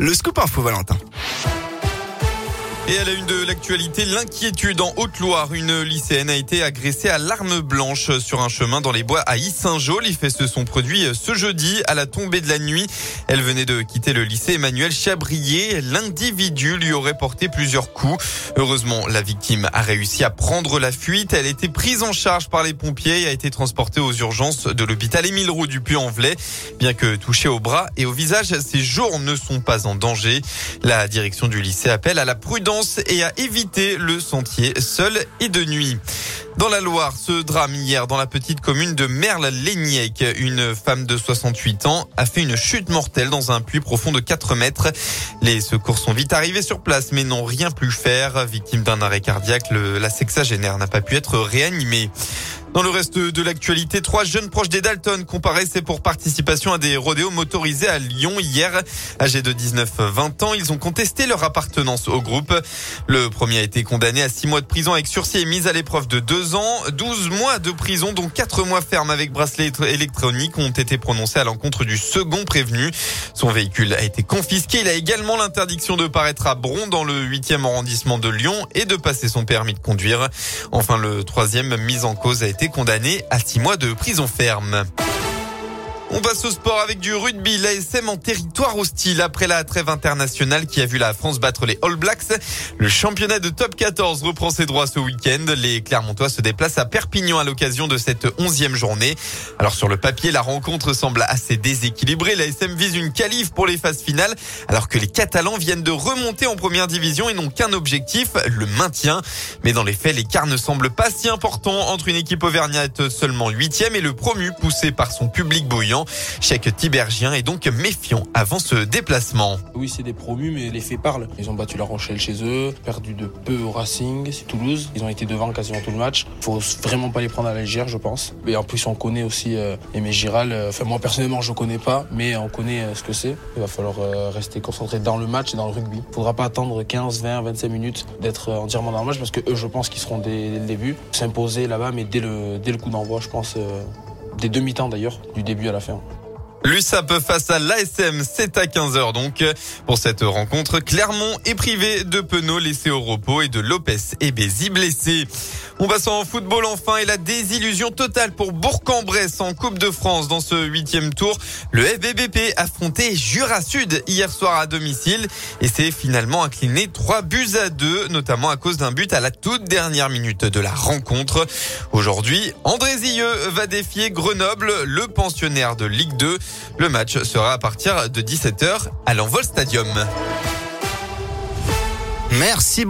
Le scoop info Valentin. Et à la une de l'actualité, l'inquiétude en Haute-Loire. Une lycéenne a été agressée à l'arme blanche sur un chemin dans les bois à Issaint-Jean. Les faits se sont produits ce jeudi à la tombée de la nuit. Elle venait de quitter le lycée Emmanuel Chabrier. L'individu lui aurait porté plusieurs coups. Heureusement, la victime a réussi à prendre la fuite. Elle a été prise en charge par les pompiers et a été transportée aux urgences de l'hôpital Émile Roux du Puy-en-Velay. Bien que touchée au bras et au visage, ses jours ne sont pas en danger. La direction du lycée appelle à la prudence et à éviter le sentier seul et de nuit. Dans la Loire, ce drame hier dans la petite commune de Merle-Léniec. Une femme de 68 ans a fait une chute mortelle dans un puits profond de 4 mètres. Les secours sont vite arrivés sur place mais n'ont rien pu faire. Victime d'un arrêt cardiaque, la sexagénaire n'a pas pu être réanimée. Dans le reste de l'actualité, trois jeunes proches des Dalton comparaissaient pour participation à des rodéos motorisés à Lyon hier. Âgés de 19-20 ans, ils ont contesté leur appartenance au groupe. Le premier a été condamné à six mois de prison avec sursis et mise à l'épreuve de deux ans. 12 mois de prison, dont quatre mois ferme avec bracelet électronique, ont été prononcés à l'encontre du second prévenu. Son véhicule a été confisqué. Il a également l'interdiction de paraître à Bron dans le 8e arrondissement de Lyon et de passer son permis de conduire. Enfin, le troisième mise en cause a été condamné à six mois de prison ferme. On passe au sport avec du rugby. L'ASM en territoire hostile après la trêve internationale qui a vu la France battre les All Blacks. Le championnat de top 14 reprend ses droits ce week-end. Les Clermontois se déplacent à Perpignan à l'occasion de cette onzième journée. Alors sur le papier, la rencontre semble assez déséquilibrée. L'ASM vise une qualif pour les phases finales alors que les Catalans viennent de remonter en première division et n'ont qu'un objectif, le maintien. Mais dans les faits, l'écart ne semble pas si important entre une équipe auvergnate seulement huitième et le promu poussé par son public bouillant. Chaque Tibergien est donc méfiant avant ce déplacement. Oui, c'est des promus, mais les faits parlent. Ils ont battu la Rochelle chez eux, perdu de peu au Racing, c'est Toulouse. Ils ont été devant quasiment tout le match. Faut vraiment pas les prendre à la légère, je pense. Et en plus, on connaît aussi euh, Aimé Giral. Enfin, moi, personnellement, je connais pas, mais on connaît euh, ce que c'est. Il va falloir euh, rester concentré dans le match et dans le rugby. Il faudra pas attendre 15, 20, 25 minutes d'être entièrement dans le match parce que eux, je pense qu'ils seront dès, le début. S'imposer là-bas, mais dès le, dès le coup d'envoi, je pense des demi-temps d'ailleurs, du début à la fin. L'USAP face à l'ASM, c'est à 15h donc. Pour cette rencontre, Clermont est privé de Penaud laissé au repos et de Lopez et Bézi blessé. On va en football enfin et la désillusion totale pour Bourg-en-Bresse en Coupe de France dans ce huitième tour. Le FBBP affrontait Jura Sud hier soir à domicile et s'est finalement incliné 3 buts à 2, notamment à cause d'un but à la toute dernière minute de la rencontre. Aujourd'hui, André Zilleux va défier Grenoble, le pensionnaire de Ligue 2. Le match sera à partir de 17h à l'Envol Stadium. Merci.